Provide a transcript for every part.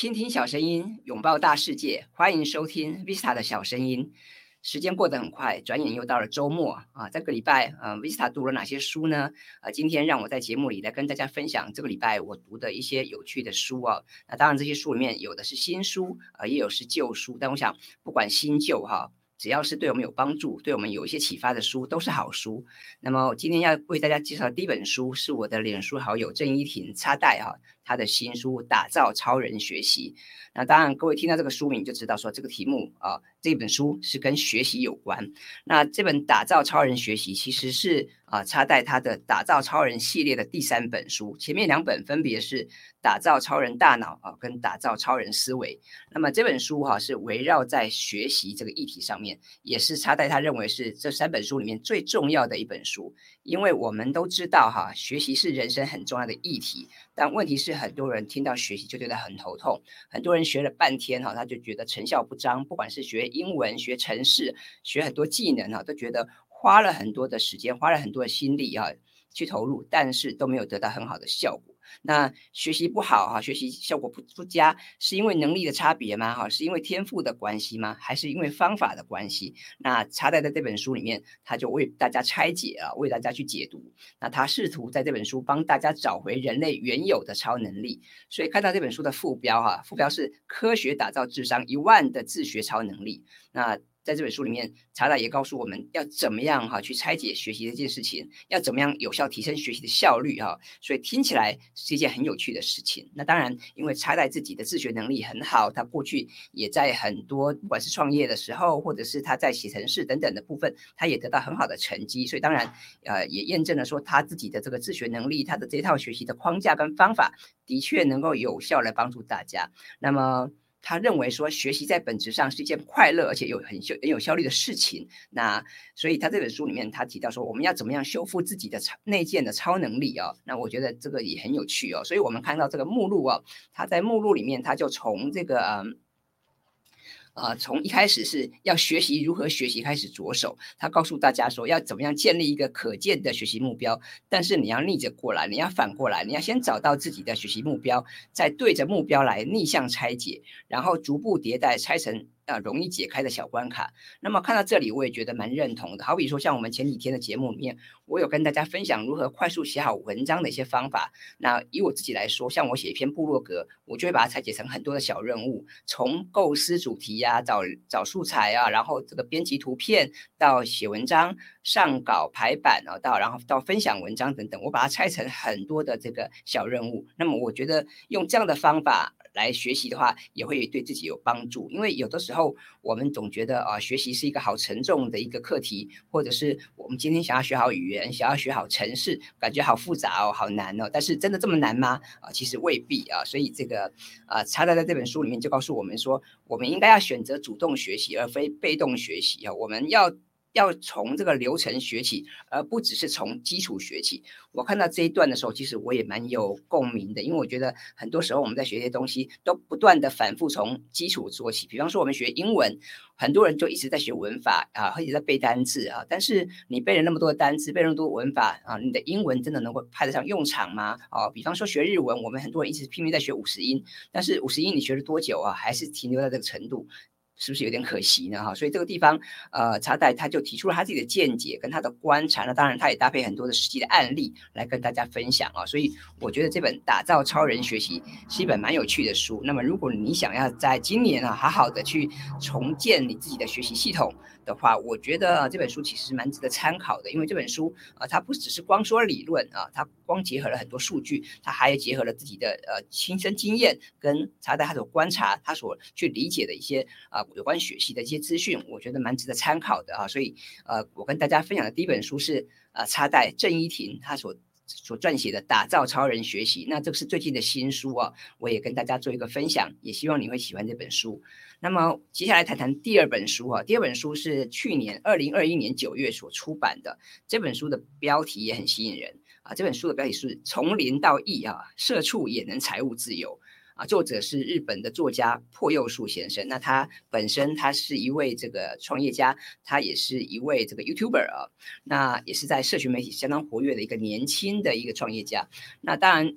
倾听小声音，拥抱大世界，欢迎收听 Vista 的小声音。时间过得很快，转眼又到了周末啊！这个礼拜，呃，Vista 读了哪些书呢？啊，今天让我在节目里来跟大家分享这个礼拜我读的一些有趣的书啊。那当然，这些书里面有的是新书，啊，也有是旧书。但我想，不管新旧哈，只要是对我们有帮助、对我们有一些启发的书，都是好书。那么，今天要为大家介绍的第一本书是我的脸书好友郑依婷插袋哈。他的新书《打造超人学习》，那当然，各位听到这个书名就知道说这个题目啊，这本书是跟学习有关。那这本《打造超人学习》其实是啊，插在他的《打造超人》系列的第三本书，前面两本分别是《打造超人大脑》啊，跟《打造超人思维》。那么这本书哈是围绕在学习这个议题上面，也是插在他认为是这三本书里面最重要的一本书。因为我们都知道哈，学习是人生很重要的议题，但问题是。很多人听到学习就觉得很头痛，很多人学了半天哈，他就觉得成效不彰。不管是学英文、学城市、学很多技能哈，都觉得花了很多的时间，花了很多的心力啊去投入，但是都没有得到很好的效果。那学习不好哈，学习效果不不佳，是因为能力的差别吗？哈，是因为天赋的关系吗？还是因为方法的关系？那插在在这本书里面，他就为大家拆解啊，为大家去解读。那他试图在这本书帮大家找回人类原有的超能力。所以看到这本书的副标哈，副标是科学打造智商一万的自学超能力。那在这本书里面，查达也告诉我们要怎么样哈去拆解学习这件事情，要怎么样有效提升学习的效率哈。所以听起来是一件很有趣的事情。那当然，因为查达自己的自学能力很好，他过去也在很多不管是创业的时候，或者是他在写程式等等的部分，他也得到很好的成绩。所以当然，呃，也验证了说他自己的这个自学能力，他的这套学习的框架跟方法，的确能够有效来帮助大家。那么。他认为说，学习在本质上是一件快乐而且有很效很有效率的事情。那所以他这本书里面他提到说，我们要怎么样修复自己的超内建的超能力啊？那我觉得这个也很有趣哦。所以我们看到这个目录啊，他在目录里面他就从这个嗯。啊，从一开始是要学习如何学习开始着手，他告诉大家说要怎么样建立一个可见的学习目标，但是你要逆着过来，你要反过来，你要先找到自己的学习目标，再对着目标来逆向拆解，然后逐步迭代拆成。啊，容易解开的小关卡。那么看到这里，我也觉得蛮认同的。好比说，像我们前几天的节目里面，我有跟大家分享如何快速写好文章的一些方法。那以我自己来说，像我写一篇部落格，我就会把它拆解成很多的小任务，从构思主题呀、找找素材啊，然后这个编辑图片，到写文章、上稿、排版啊，到然后到分享文章等等，我把它拆成很多的这个小任务。那么我觉得用这样的方法。来学习的话，也会对自己有帮助。因为有的时候，我们总觉得啊，学习是一个好沉重的一个课题，或者是我们今天想要学好语言，想要学好城市，感觉好复杂哦，好难哦。但是真的这么难吗？啊，其实未必啊。所以这个啊，查达在这本书里面就告诉我们说，我们应该要选择主动学习，而非被动学习啊。我们要。要从这个流程学起，而不只是从基础学起。我看到这一段的时候，其实我也蛮有共鸣的，因为我觉得很多时候我们在学一些东西，都不断的反复从基础做起。比方说，我们学英文，很多人就一直在学文法啊，一直在背单词啊。但是你背了那么多的单词，背那么多文法啊，你的英文真的能够派得上用场吗？啊，比方说学日文，我们很多人一直拼命在学五十音，但是五十音你学了多久啊？还是停留在这个程度？是不是有点可惜呢？哈，所以这个地方，呃，查代他就提出了他自己的见解跟他的观察，那当然他也搭配很多的实际的案例来跟大家分享啊。所以我觉得这本《打造超人学习》是一本蛮有趣的书。那么如果你想要在今年啊，好好的去重建你自己的学习系统的话，我觉得这本书其实蛮值得参考的，因为这本书啊，它不只是光说理论啊，它光结合了很多数据，它还结合了自己的呃亲身经验跟查代他所观察，他所去理解的一些啊。有关学习的一些资讯，我觉得蛮值得参考的啊，所以呃，我跟大家分享的第一本书是呃，插代郑依婷她所所撰写的《打造超人学习》，那这个是最近的新书啊，我也跟大家做一个分享，也希望你会喜欢这本书。那么接下来谈谈第二本书啊，第二本书是去年二零二一年九月所出版的，这本书的标题也很吸引人啊，这本书的标题是《从零到亿啊，社畜也能财务自由》。啊，作者是日本的作家破右树先生。那他本身他是一位这个创业家，他也是一位这个 YouTuber 啊，那也是在社群媒体相当活跃的一个年轻的一个创业家。那当然。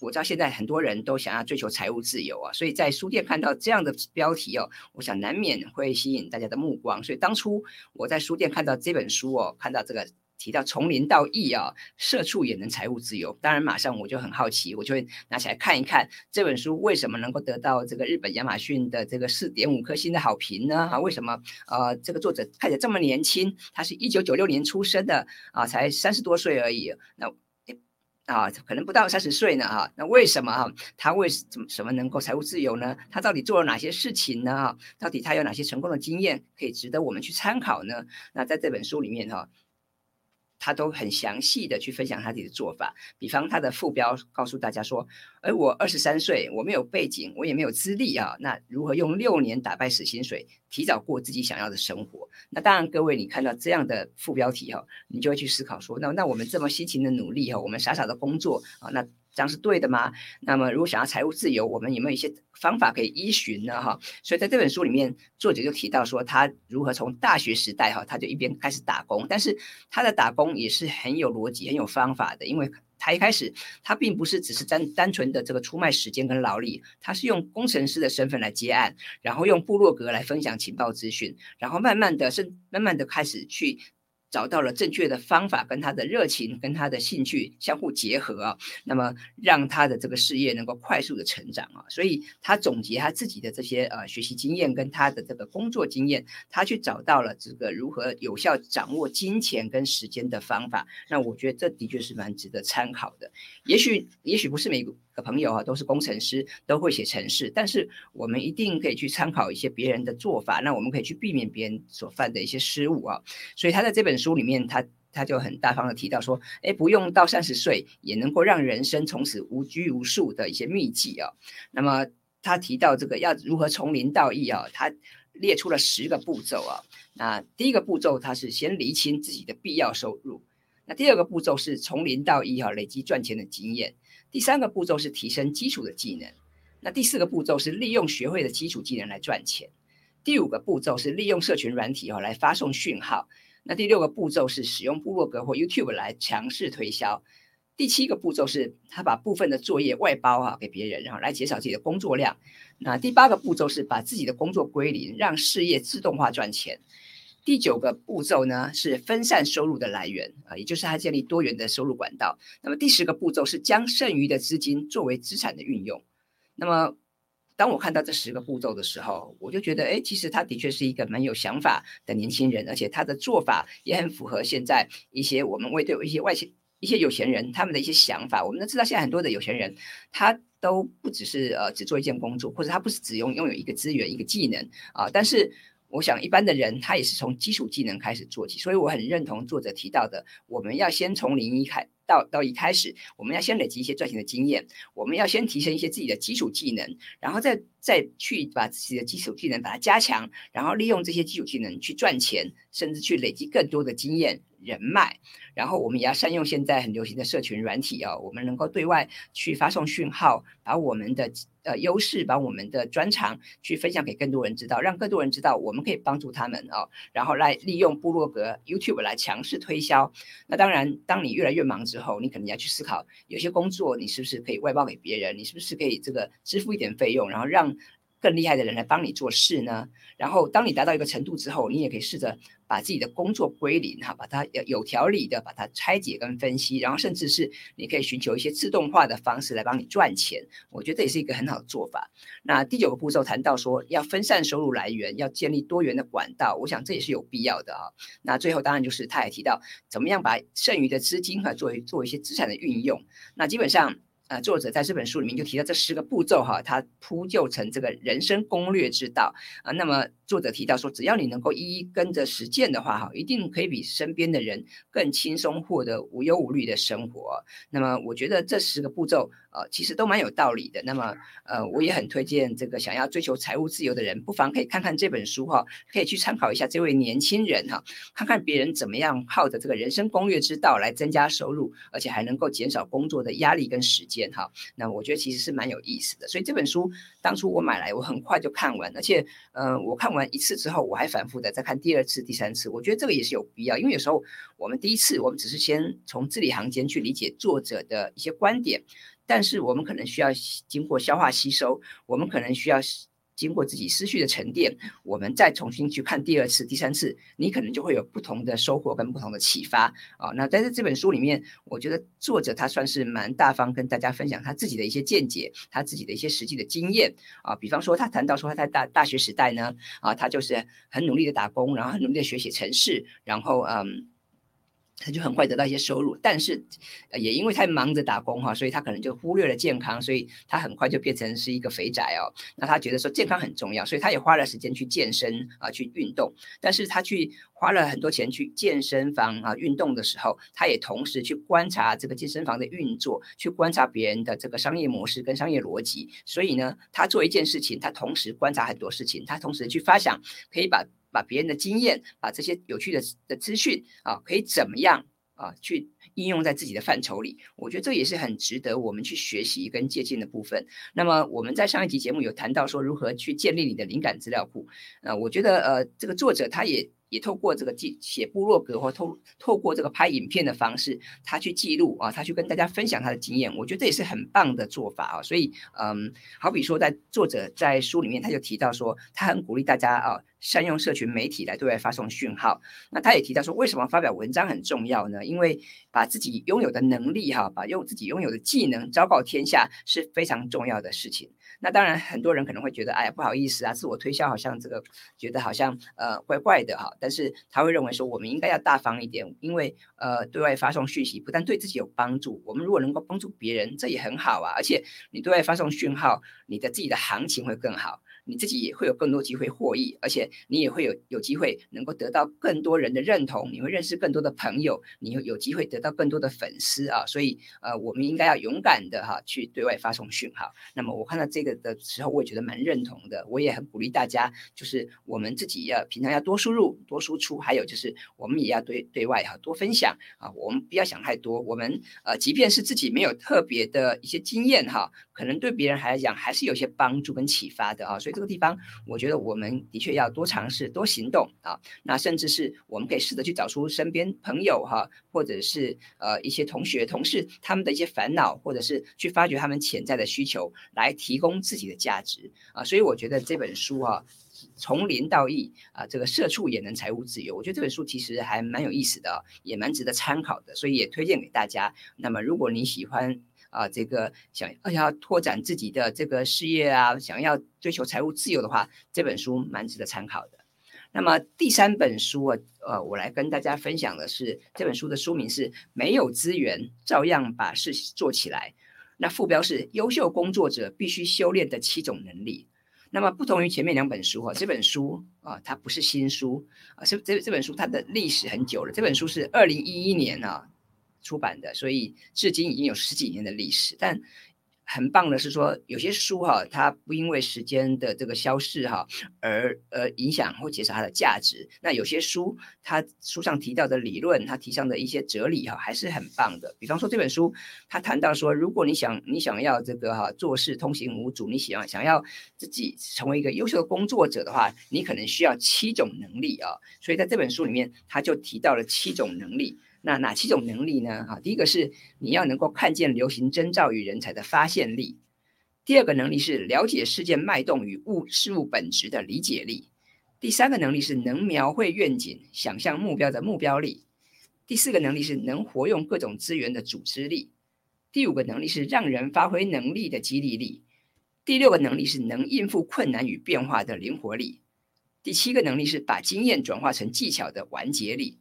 我知道现在很多人都想要追求财务自由啊，所以在书店看到这样的标题哦，我想难免会吸引大家的目光。所以当初我在书店看到这本书哦，看到这个。提到从零到亿啊，社畜也能财务自由。当然，马上我就很好奇，我就会拿起来看一看这本书为什么能够得到这个日本亚马逊的这个四点五颗星的好评呢？啊，为什么呃这个作者看起来这么年轻？他是一九九六年出生的啊，才三十多岁而已。那啊，可能不到三十岁呢啊。那为什么啊？他为什么什么能够财务自由呢？他到底做了哪些事情呢？啊，到底他有哪些成功的经验可以值得我们去参考呢？那在这本书里面哈。他都很详细的去分享他自己的做法，比方他的副标告诉大家说：“哎，我二十三岁，我没有背景，我也没有资历啊，那如何用六年打败死薪水，提早过自己想要的生活？”那当然，各位你看到这样的副标题哈，你就会去思考说：“那那我们这么辛勤的努力哈，我们傻傻的工作啊，那。”这样是对的吗？那么，如果想要财务自由，我们有没有一些方法可以依循呢？哈，所以在这本书里面，作者就提到说，他如何从大学时代哈，他就一边开始打工，但是他的打工也是很有逻辑、很有方法的，因为他一开始他并不是只是单单纯的这个出卖时间跟劳力，他是用工程师的身份来接案，然后用部落格来分享情报资讯，然后慢慢的，是慢慢的开始去。找到了正确的方法，跟他的热情、跟他的兴趣相互结合啊，那么让他的这个事业能够快速的成长啊。所以他总结他自己的这些呃学习经验跟他的这个工作经验，他去找到了这个如何有效掌握金钱跟时间的方法。那我觉得这的确是蛮值得参考的。也许也许不是每个。的朋友啊，都是工程师，都会写程式，但是我们一定可以去参考一些别人的做法，那我们可以去避免别人所犯的一些失误啊。所以他在这本书里面，他他就很大方的提到说，哎，不用到三十岁也能够让人生从此无拘无束的一些秘籍啊。那么他提到这个要如何从零到一啊，他列出了十个步骤啊。那第一个步骤，他是先厘清自己的必要收入。那第二个步骤是从零到一啊，累积赚钱的经验。第三个步骤是提升基础的技能，那第四个步骤是利用学会的基础技能来赚钱，第五个步骤是利用社群软体哦来发送讯号，那第六个步骤是使用部落格或 YouTube 来强势推销，第七个步骤是他把部分的作业外包啊给别人，然后来减少自己的工作量，那第八个步骤是把自己的工作归零，让事业自动化赚钱。第九个步骤呢是分散收入的来源啊，也就是他建立多元的收入管道。那么第十个步骤是将剩余的资金作为资产的运用。那么当我看到这十个步骤的时候，我就觉得，哎，其实他的确是一个蛮有想法的年轻人，而且他的做法也很符合现在一些我们会对一些外钱一些有钱人他们的一些想法。我们都知道，现在很多的有钱人他都不只是呃只做一件工作，或者他不是只用拥有一个资源一个技能啊，但是。我想，一般的人他也是从基础技能开始做起，所以我很认同作者提到的，我们要先从零一开到到一开始，我们要先累积一些赚钱的经验，我们要先提升一些自己的基础技能，然后再再去把自己的基础技能把它加强，然后利用这些基础技能去赚钱，甚至去累积更多的经验。人脉，然后我们也要善用现在很流行的社群软体哦，我们能够对外去发送讯号，把我们的呃优势，把我们的专长去分享给更多人知道，让更多人知道我们可以帮助他们哦，然后来利用部落格、YouTube 来强势推销。那当然，当你越来越忙之后，你可能要去思考，有些工作你是不是可以外包给别人，你是不是可以这个支付一点费用，然后让。更厉害的人来帮你做事呢，然后当你达到一个程度之后，你也可以试着把自己的工作归零哈，把它有条理的把它拆解跟分析，然后甚至是你可以寻求一些自动化的方式来帮你赚钱，我觉得这也是一个很好的做法。那第九个步骤谈到说要分散收入来源，要建立多元的管道，我想这也是有必要的啊。那最后当然就是他也提到怎么样把剩余的资金哈作为做一些资产的运用，那基本上。呃，作者在这本书里面就提到这十个步骤哈，他铺就成这个人生攻略之道啊。那么作者提到说，只要你能够一一跟着实践的话哈，一定可以比身边的人更轻松获得无忧无虑的生活。那么我觉得这十个步骤呃，其实都蛮有道理的。那么呃，我也很推荐这个想要追求财务自由的人，不妨可以看看这本书哈，可以去参考一下这位年轻人哈，看看别人怎么样靠着这个人生攻略之道来增加收入，而且还能够减少工作的压力跟时间。哈，那我觉得其实是蛮有意思的，所以这本书当初我买来，我很快就看完，而且，嗯，我看完一次之后，我还反复的再看第二次、第三次，我觉得这个也是有必要，因为有时候我们第一次我们只是先从字里行间去理解作者的一些观点，但是我们可能需要经过消化吸收，我们可能需要。经过自己思绪的沉淀，我们再重新去看第二次、第三次，你可能就会有不同的收获跟不同的启发啊。那在这本书里面，我觉得作者他算是蛮大方，跟大家分享他自己的一些见解，他自己的一些实际的经验啊。比方说，他谈到说他在大大学时代呢，啊，他就是很努力的打工，然后很努力的学写程式，然后嗯。他就很快得到一些收入，但是也因为太忙着打工哈，所以他可能就忽略了健康，所以他很快就变成是一个肥宅哦。那他觉得说健康很重要，所以他也花了时间去健身啊，去运动。但是他去花了很多钱去健身房啊运动的时候，他也同时去观察这个健身房的运作，去观察别人的这个商业模式跟商业逻辑。所以呢，他做一件事情，他同时观察很多事情，他同时去发想，可以把。把别人的经验，把这些有趣的的资讯啊，可以怎么样啊，去应用在自己的范畴里？我觉得这也是很值得我们去学习跟借鉴的部分。那么我们在上一集节目有谈到说，如何去建立你的灵感资料库。呃，我觉得呃，这个作者他也。也透过这个记写部落格或透透过这个拍影片的方式，他去记录啊，他去跟大家分享他的经验，我觉得这也是很棒的做法啊。所以，嗯，好比说，在作者在书里面他就提到说，他很鼓励大家啊，善用社群媒体来对外发送讯号。那他也提到说，为什么发表文章很重要呢？因为把自己拥有的能力哈，把用自己拥有的技能昭告天下是非常重要的事情。那当然，很多人可能会觉得，哎呀，不好意思啊，自我推销好像这个觉得好像呃怪怪的哈。但是他会认为说，我们应该要大方一点，因为呃对外发送讯息不但对自己有帮助，我们如果能够帮助别人，这也很好啊。而且你对外发送讯号，你的自己的行情会更好。你自己也会有更多机会获益，而且你也会有有机会能够得到更多人的认同，你会认识更多的朋友，你会有机会得到更多的粉丝啊！所以呃，我们应该要勇敢的哈去对外发送讯号。那么我看到这个的时候，我也觉得蛮认同的，我也很鼓励大家，就是我们自己要平常要多输入、多输出，还有就是我们也要对对外哈多分享啊，我们不要想太多，我们呃即便是自己没有特别的一些经验哈，可能对别人还来讲还是有些帮助跟启发的啊，所以。这个地方，我觉得我们的确要多尝试、多行动啊。那甚至是我们可以试着去找出身边朋友哈，或者是呃一些同学、同事他们的一些烦恼，或者是去发掘他们潜在的需求，来提供自己的价值啊。所以我觉得这本书啊，从零到一啊，这个社畜也能财务自由。我觉得这本书其实还蛮有意思的，也蛮值得参考的，所以也推荐给大家。那么如果你喜欢，啊，这个想要拓展自己的这个事业啊，想要追求财务自由的话，这本书蛮值得参考的。那么第三本书啊，呃，我来跟大家分享的是这本书的书名是《没有资源照样把事做起来》，那副标是“优秀工作者必须修炼的七种能力”。那么不同于前面两本书哈，这本书啊，它不是新书啊，这这这本书它的历史很久了，这本书是二零一一年啊。出版的，所以至今已经有十几年的历史。但很棒的是说，有些书哈，它不因为时间的这个消逝哈，而呃影响或减少它的价值。那有些书，它书上提到的理论，它提倡的一些哲理哈，还是很棒的。比方说这本书，它谈到说，如果你想你想要这个哈做事通行无阻，你喜欢想要自己成为一个优秀的工作者的话，你可能需要七种能力啊。所以在这本书里面，他就提到了七种能力。那哪七种能力呢？哈，第一个是你要能够看见流行征兆与人才的发现力；第二个能力是了解事件脉动与物事物本质的理解力；第三个能力是能描绘愿景、想象目标的目标力；第四个能力是能活用各种资源的组织力；第五个能力是让人发挥能力的激励力；第六个能力是能应付困难与变化的灵活力；第七个能力是把经验转化成技巧的完结力。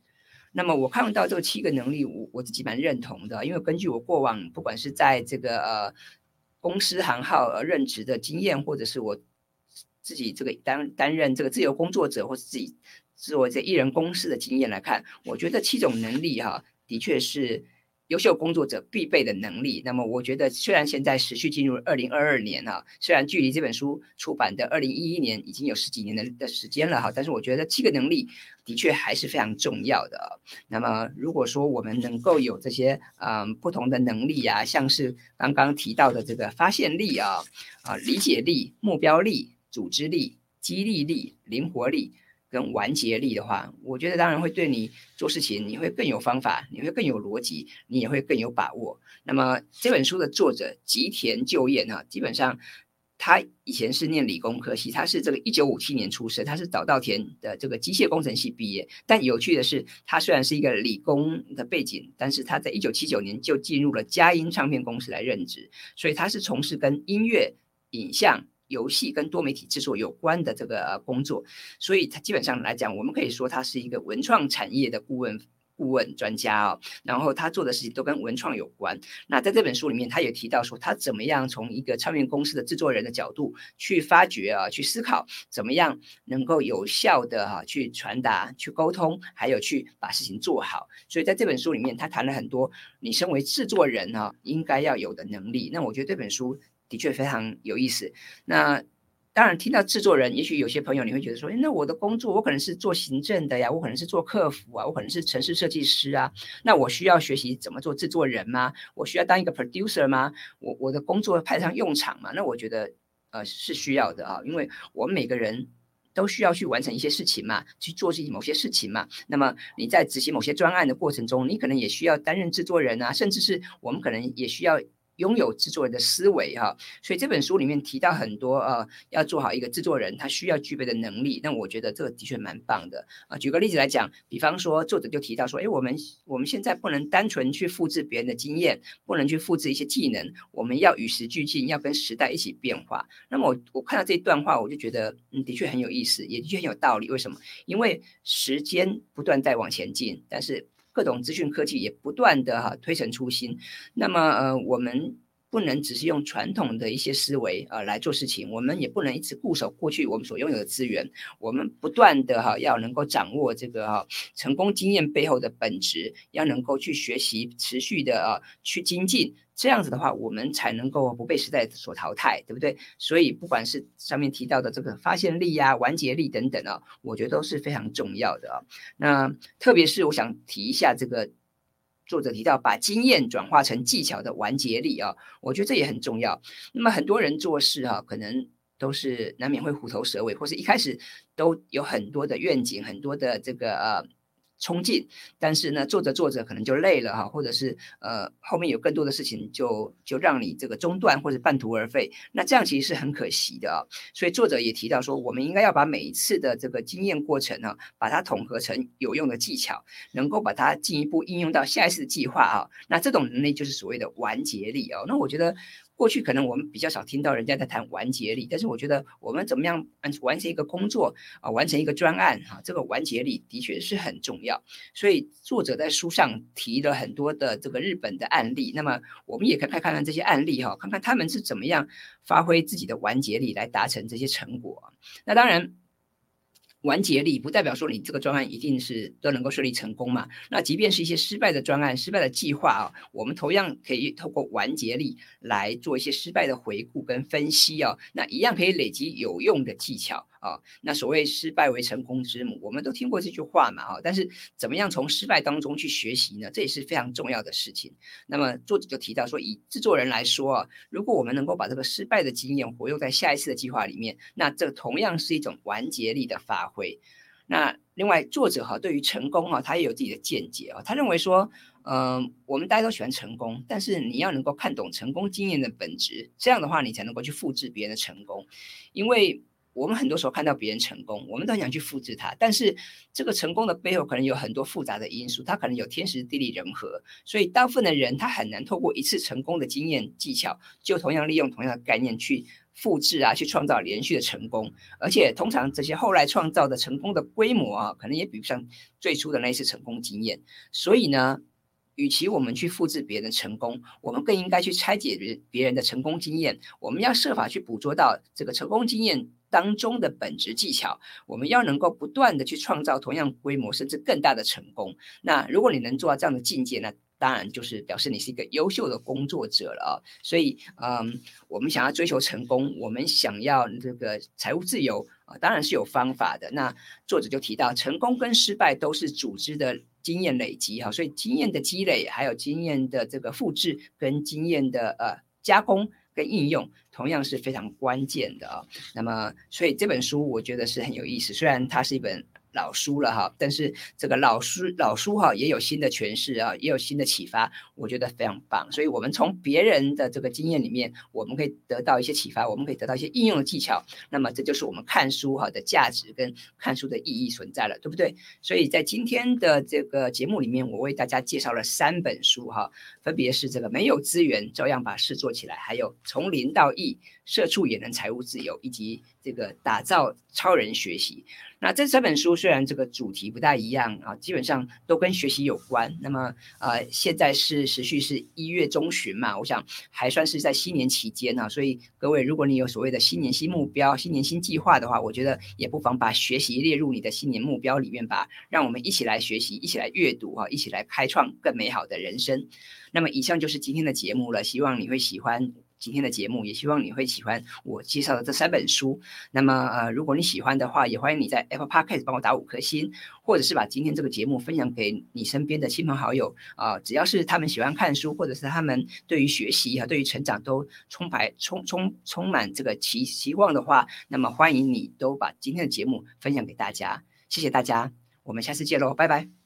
那么我看到这七个能力，我我自己蛮认同的，因为根据我过往不管是在这个呃公司行号任职的经验，或者是我自己这个担担任这个自由工作者，或是自己做这艺人公司的经验来看，我觉得七种能力哈，的确是。优秀工作者必备的能力。那么，我觉得虽然现在持续进入二零二二年哈，虽然距离这本书出版的二零一一年已经有十几年的的时间了哈，但是我觉得七个能力的确还是非常重要的。那么，如果说我们能够有这些嗯不同的能力啊，像是刚刚提到的这个发现力啊、啊理解力、目标力、组织力、激励力、灵活力。跟完结力的话，我觉得当然会对你做事情你会更有方法，你会更有逻辑，你也会更有把握。那么这本书的作者吉田就彦哈，基本上。他以前是念理工科系，他是这个一九五七年出生，他是早稻田的这个机械工程系毕业。但有趣的是，他虽然是一个理工的背景，但是他在一九七九年就进入了佳音唱片公司来任职，所以他是从事跟音乐、影像、游戏跟多媒体制作有关的这个工作。所以他基本上来讲，我们可以说他是一个文创产业的顾问。顾问专家哦，然后他做的事情都跟文创有关。那在这本书里面，他也提到说，他怎么样从一个唱片公司的制作人的角度去发掘啊，去思考怎么样能够有效的哈去传达、去沟通，还有去把事情做好。所以在这本书里面，他谈了很多你身为制作人哈应该要有的能力。那我觉得这本书的确非常有意思。那当然，听到制作人，也许有些朋友你会觉得说，哎，那我的工作我可能是做行政的呀，我可能是做客服啊，我可能是城市设计师啊，那我需要学习怎么做制作人吗？我需要当一个 producer 吗？我我的工作派上用场吗？那我觉得，呃，是需要的啊，因为我们每个人都需要去完成一些事情嘛，去做自己某些事情嘛。那么你在执行某些专案的过程中，你可能也需要担任制作人啊，甚至是我们可能也需要。拥有制作人的思维哈，所以这本书里面提到很多呃，要做好一个制作人他需要具备的能力。那我觉得这个的确蛮棒的啊。举个例子来讲，比方说作者就提到说，哎，我们我们现在不能单纯去复制别人的经验，不能去复制一些技能，我们要与时俱进，要跟时代一起变化。那么我我看到这一段话，我就觉得嗯，的确很有意思，也的确很有道理。为什么？因为时间不断在往前进，但是。各种资讯科技也不断的哈推陈出新，那么呃我们不能只是用传统的一些思维啊来做事情，我们也不能一直固守过去我们所拥有的资源，我们不断的哈要能够掌握这个哈成功经验背后的本质，要能够去学习，持续的啊去精进。这样子的话，我们才能够不被时代所淘汰，对不对？所以不管是上面提到的这个发现力呀、完结力等等啊，我觉得都是非常重要的啊。那特别是我想提一下这个作者提到把经验转化成技巧的完结力啊，我觉得这也很重要。那么很多人做事哈，可能都是难免会虎头蛇尾，或是一开始都有很多的愿景，很多的这个呃。冲劲，但是呢，做着做着可能就累了哈，或者是呃后面有更多的事情就就让你这个中断或者半途而废，那这样其实是很可惜的啊。所以作者也提到说，我们应该要把每一次的这个经验过程呢，把它统合成有用的技巧，能够把它进一步应用到下一次的计划啊。那这种能力就是所谓的完结力哦。那我觉得。过去可能我们比较少听到人家在谈完结力，但是我觉得我们怎么样完完成一个工作啊，完成一个专案哈，这个完结力的确是很重要。所以作者在书上提了很多的这个日本的案例，那么我们也可以看看这些案例哈，看看他们是怎么样发挥自己的完结力来达成这些成果。那当然。完结力不代表说你这个专案一定是都能够顺利成功嘛？那即便是一些失败的专案、失败的计划啊，我们同样可以透过完结力来做一些失败的回顾跟分析啊，那一样可以累积有用的技巧。啊，那所谓失败为成功之母，我们都听过这句话嘛，哈。但是怎么样从失败当中去学习呢？这也是非常重要的事情。那么作者就提到说，以制作人来说啊，如果我们能够把这个失败的经验活用在下一次的计划里面，那这同样是一种完结力的发挥。那另外作者哈对于成功啊，他也有自己的见解啊。他认为说，嗯，我们大家都喜欢成功，但是你要能够看懂成功经验的本质，这样的话你才能够去复制别人的成功，因为。我们很多时候看到别人成功，我们都想去复制它，但是这个成功的背后可能有很多复杂的因素，它可能有天时地利人和，所以大部分的人他很难透过一次成功的经验技巧，就同样利用同样的概念去复制啊，去创造连续的成功，而且通常这些后来创造的成功的规模啊，可能也比不上最初的那一次成功经验，所以呢。与其我们去复制别人的成功，我们更应该去拆解别别人的成功经验。我们要设法去捕捉到这个成功经验当中的本质技巧。我们要能够不断的去创造同样规模甚至更大的成功。那如果你能做到这样的境界，那当然就是表示你是一个优秀的工作者了。所以，嗯，我们想要追求成功，我们想要这个财务自由啊，当然是有方法的。那作者就提到，成功跟失败都是组织的。经验累积哈，所以经验的积累，还有经验的这个复制，跟经验的呃加工跟应用，同样是非常关键的啊。那么，所以这本书我觉得是很有意思，虽然它是一本老书了哈，但是这个老书老书哈也有新的诠释啊，也有新的启发，我觉得非常棒。所以，我们从别人的这个经验里面，我们可以得到一些启发，我们可以得到一些应用的技巧。那么，这就是我们看书哈的价值跟看书的意义存在了，对不对？所以在今天的这个节目里面，我为大家介绍了三本书哈，分别是这个没有资源照样把事做起来，还有从零到亿。社畜也能财务自由，以及这个打造超人学习。那这三本书虽然这个主题不大一样啊，基本上都跟学习有关。那么呃，现在是时序是一月中旬嘛，我想还算是在新年期间呢。所以各位，如果你有所谓的新年新目标、新年新计划的话，我觉得也不妨把学习列入你的新年目标里面吧。让我们一起来学习，一起来阅读哈，一起来开创更美好的人生。那么以上就是今天的节目了，希望你会喜欢。今天的节目也希望你会喜欢我介绍的这三本书。那么，呃，如果你喜欢的话，也欢迎你在 Apple Podcast 帮我打五颗星，或者是把今天这个节目分享给你身边的亲朋好友啊。只要是他们喜欢看书，或者是他们对于学习啊、对于成长都充排充充充满这个期期望的话，那么欢迎你都把今天的节目分享给大家。谢谢大家，我们下次见喽，拜拜。